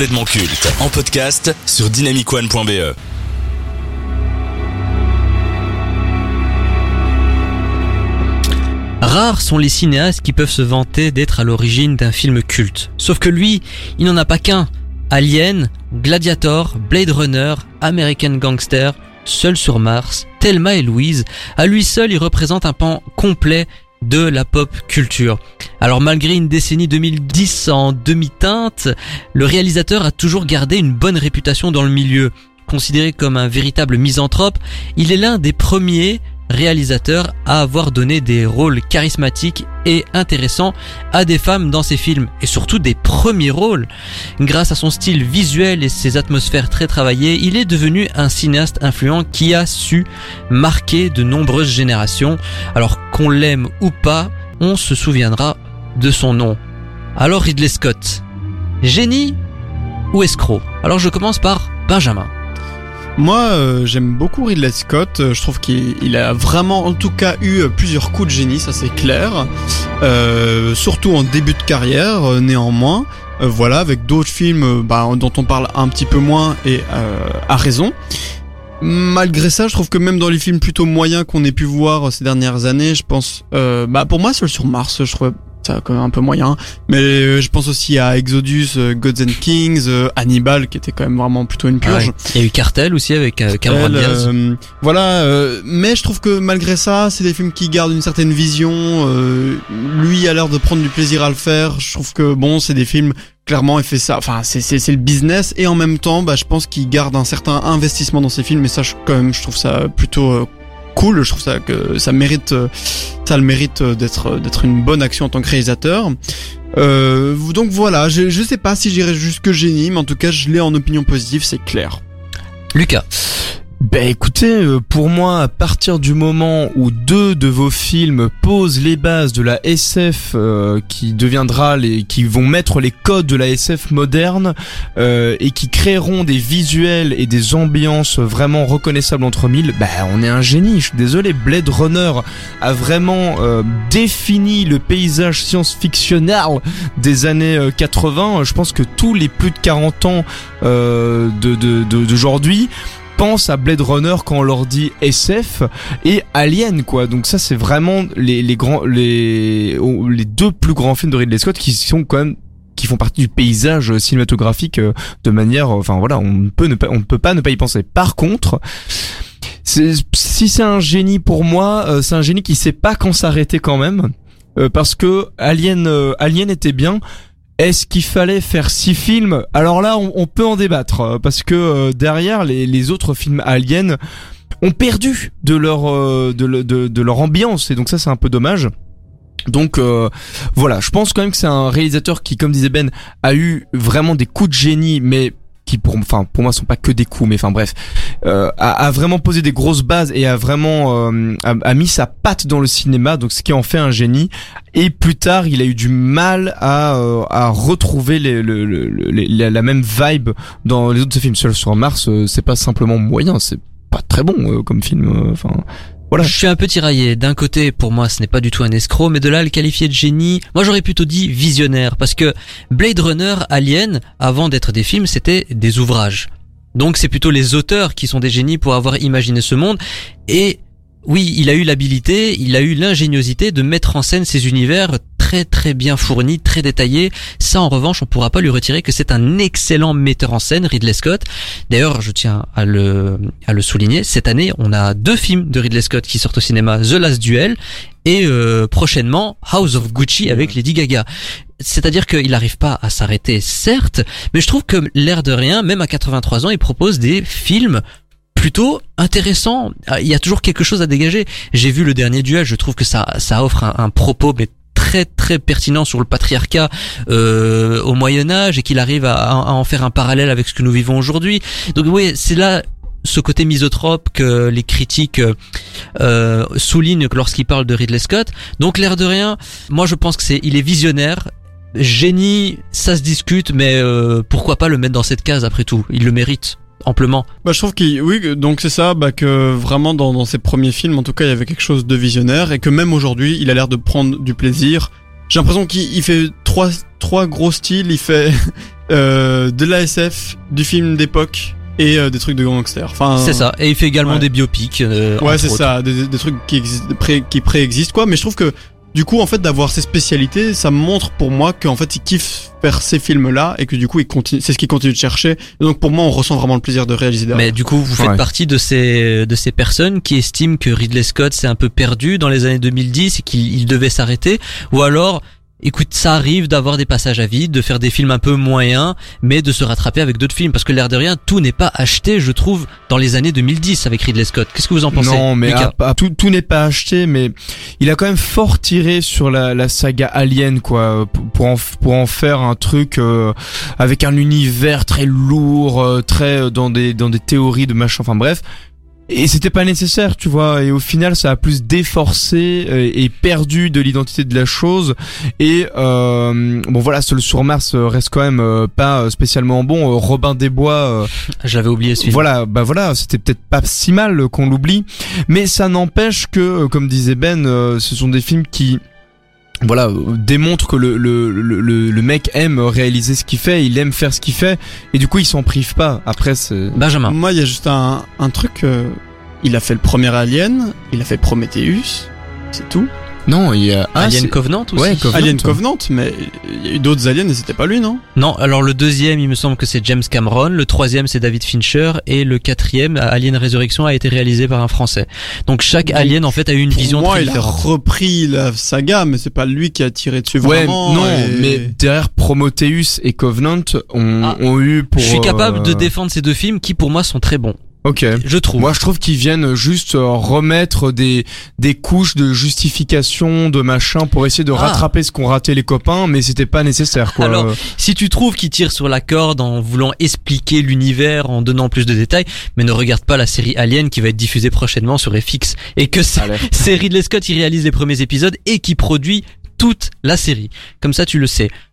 culte en podcast sur dynamicone.be. Rares sont les cinéastes qui peuvent se vanter d'être à l'origine d'un film culte. Sauf que lui, il n'en a pas qu'un. Alien, Gladiator, Blade Runner, American Gangster, Seul sur Mars, Thelma et Louise, à lui seul il représente un pan complet de la pop culture. Alors malgré une décennie 2010 en demi-teinte, le réalisateur a toujours gardé une bonne réputation dans le milieu. Considéré comme un véritable misanthrope, il est l'un des premiers réalisateur à avoir donné des rôles charismatiques et intéressants à des femmes dans ses films et surtout des premiers rôles. Grâce à son style visuel et ses atmosphères très travaillées, il est devenu un cinéaste influent qui a su marquer de nombreuses générations. Alors qu'on l'aime ou pas, on se souviendra de son nom. Alors Ridley Scott, génie ou escroc? Alors je commence par Benjamin. Moi, euh, j'aime beaucoup Ridley Scott. Euh, je trouve qu'il a vraiment, en tout cas, eu euh, plusieurs coups de génie, ça c'est clair. surtout en début de carrière, néanmoins. voilà, avec d'autres films bah, dont on parle un petit peu moins et à raison. Malgré ça, je trouve que même dans les films plutôt moyens qu'on ait pu voir ces dernières années, je pense, bah pour moi, Seul sur Mars, je trouve ça quand même un peu moyen. Mais euh, je pense aussi à Exodus, euh, Gods and Kings, euh, Hannibal qui était quand même vraiment plutôt une purge. Il y a eu Cartel aussi avec Cameron Diaz. voilà, mais je trouve que malgré ça, c'est des films qui gardent une certaine vision. lui a l'air de prendre du plaisir à le faire. Je trouve que bon, c'est des films clairement il fait ça. Enfin, c'est c'est le business et en même temps, bah je pense qu'il garde un certain investissement dans ses films et ça je, quand même je trouve ça plutôt cool. Je trouve ça que ça mérite, ça le mérite d'être d'être une bonne action en tant que réalisateur. Euh, donc voilà, je, je sais pas si j'irai jusque génie, mais en tout cas, je l'ai en opinion positive, c'est clair. Lucas. Ben écoutez, euh, pour moi, à partir du moment où deux de vos films posent les bases de la SF euh, qui deviendra les, qui vont mettre les codes de la SF moderne euh, et qui créeront des visuels et des ambiances vraiment reconnaissables entre mille, ben on est un génie. Je suis désolé, Blade Runner a vraiment défini le paysage science-fictionnel des années 80. Je pense que tous les plus de 40 ans d'aujourd'hui pense à Blade Runner quand on leur dit SF et Alien quoi. Donc ça c'est vraiment les, les grands les les deux plus grands films de Ridley Scott qui sont quand même qui font partie du paysage cinématographique euh, de manière enfin voilà, on peut ne pas on peut pas ne pas y penser. Par contre, si c'est un génie pour moi, euh, c'est un génie qui sait pas quand s'arrêter quand même euh, parce que Alien Alien était bien est-ce qu'il fallait faire six films? Alors là, on, peut en débattre euh, parce que euh, derrière les, autres films aliens ont perdu de leur euh, de, leur ambiance et donc ça c'est un peu dommage. Donc voilà, je pense quand même que c'est un réalisateur qui, comme disait Ben, a eu vraiment des coups de génie, mais qui pour enfin pour moi sont pas que des coups mais enfin bref euh, a, vraiment posé des grosses bases et a vraiment euh, a, mis sa patte dans le cinéma donc ce qui en fait un génie. Et plus tard il a eu du mal à euh, à retrouver les, la même vibe dans les autres films. Seul sur Mars euh, c'est pas simplement moyen c'est pas très bon comme film enfin voilà. Je suis un peu tiraillé. D'un côté, pour moi, ce n'est pas du tout un escroc, mais de là, le qualifier de génie, moi j'aurais plutôt dit visionnaire, parce que Blade Runner, Alien, avant d'être des films, c'était des ouvrages. Donc c'est plutôt les auteurs qui sont des génies pour avoir imaginé ce monde, et oui, il a eu l'habilité, il a eu l'ingéniosité de mettre en scène ces univers très très bien fournis, très détaillés. Ça en revanche, on pourra pas lui retirer que c'est un excellent metteur en scène, Ridley Scott. D'ailleurs, je tiens à le à le souligner, cette année, on a deux films de Ridley Scott qui sortent au cinéma, The Last Duel et euh, prochainement House of Gucci avec Lady Gaga. C'est-à-dire qu'il n'arrive pas à s'arrêter, certes, mais je trouve que l'air de rien, même à 83 ans, il propose des films plutôt intéressant. Ah, il y a toujours quelque chose à dégager. J'ai vu le dernier duel, je trouve que ça, ça offre un, propos mais très très pertinent sur le patriarcat euh, au Moyen Âge et qu'il arrive à, en faire un parallèle avec ce que nous vivons aujourd'hui. Donc oui, c'est là ce côté misotrope que les critiques euh, soulignent lorsqu'ils parlent de Ridley Scott. Donc l'air de rien, moi je pense que c'est il est visionnaire. Génie, ça se discute, mais euh, pourquoi pas le mettre dans cette case après tout? Il le mérite amplement. Bah, je trouve qu'il, oui, donc c'est ça, bah, que vraiment dans, dans ses premiers films, en tout cas, il y avait quelque chose de visionnaire et que même aujourd'hui, il a l'air de prendre du plaisir. J'ai l'impression qu'il fait trois, trois gros styles. Il fait euh, de la SF, du film d'époque et euh, des trucs de gangsters. Enfin, C'est ça. Et il fait également ouais. des biopics. euh, Ouais, c'est ça, des, des trucs qui, pré, qui préexistent quoi. Mais je trouve que du coup, en fait, d'avoir ces spécialités, ça montre pour moi qu'en fait, il kiffe faire ces films-là et que du coup, il continue, c'est ce qu'il continue de chercher. Et donc pour moi, on ressent vraiment le plaisir de réaliser derrière. Mais du coup, vous faites Ouais. partie de ces de ces personnes qui estiment que Ridley Scott s'est un peu perdu dans les années 2010 et qu'il il devait s'arrêter, ou alors, écoute, ça arrive d'avoir des passages à vide, de faire des films un peu moyens, mais de se rattraper avec d'autres films, parce que l'air de rien, tout n'est pas acheté, je trouve, dans les années 2010 avec Ridley Scott. Qu'est-ce que vous en pensez Non, mais Lucas à- à- tout, tout n'est pas acheté, mais il a quand même fort tiré sur la, la saga Alien, quoi, pour, en, pour en faire un truc euh, avec un univers très lourd, euh, très euh, dans des dans des théories de machin. Enfin bref. Et c'était pas nécessaire, tu vois. Et au final, ça a plus déforcé euh, et perdu de l'identité de la chose. Et euh, bon, voilà, Seul sur Mars euh, reste quand même euh, pas spécialement bon. Robin des Bois. J'avais oublié ce film. voilà, bah voilà, c'était peut-être pas si mal qu'on l'oublie, mais ça n'empêche que, comme disait Ben, ce sont des films qui voilà, démontrent que le, le, le, le- le mec aime réaliser ce qu'il fait, il aime faire ce qu'il fait, et du coup il s'en prive pas. Après, c'est... Benjamin. Moi, il y a juste un, un truc. euh, il a fait le premier Alien, il a fait Prometheus, c'est tout. Non, il y a... Ah, Alien Covenant aussi. Ouais, Covenant. Alien Covenant, mais il y a eu d'autres aliens et c'était pas lui, non? Non, alors le deuxième, il me semble que c'est James Cameron, le troisième c'est David Fincher et le quatrième, Alien Résurrection, a été réalisé par un Français. Donc chaque Donc, Alien en fait a eu une Pour vision moi, très il a différente. repris la saga, mais c'est pas lui qui a tiré dessus Ouais, vraiment. non, et- mais derrière Prometheus et Covenant ont, Ah. ont eu pour... Je suis capable de euh, défendre ces deux films qui pour moi sont très bons. Ok. Je trouve. Moi, je trouve qu'ils viennent juste euh, remettre des des couches de justification, de machin, pour essayer de Ah. rattraper ce qu'ont raté les copains, mais c'était pas nécessaire, quoi. Alors, Si tu trouves qu'ils tirent sur la corde en voulant expliquer l'univers, en donnant plus de détails, mais ne regarde pas la série Alien qui va être diffusée prochainement sur FX et que c'est Ridley Scott qui réalise les premiers épisodes et qui produit toute la série. Comme ça, tu le sais.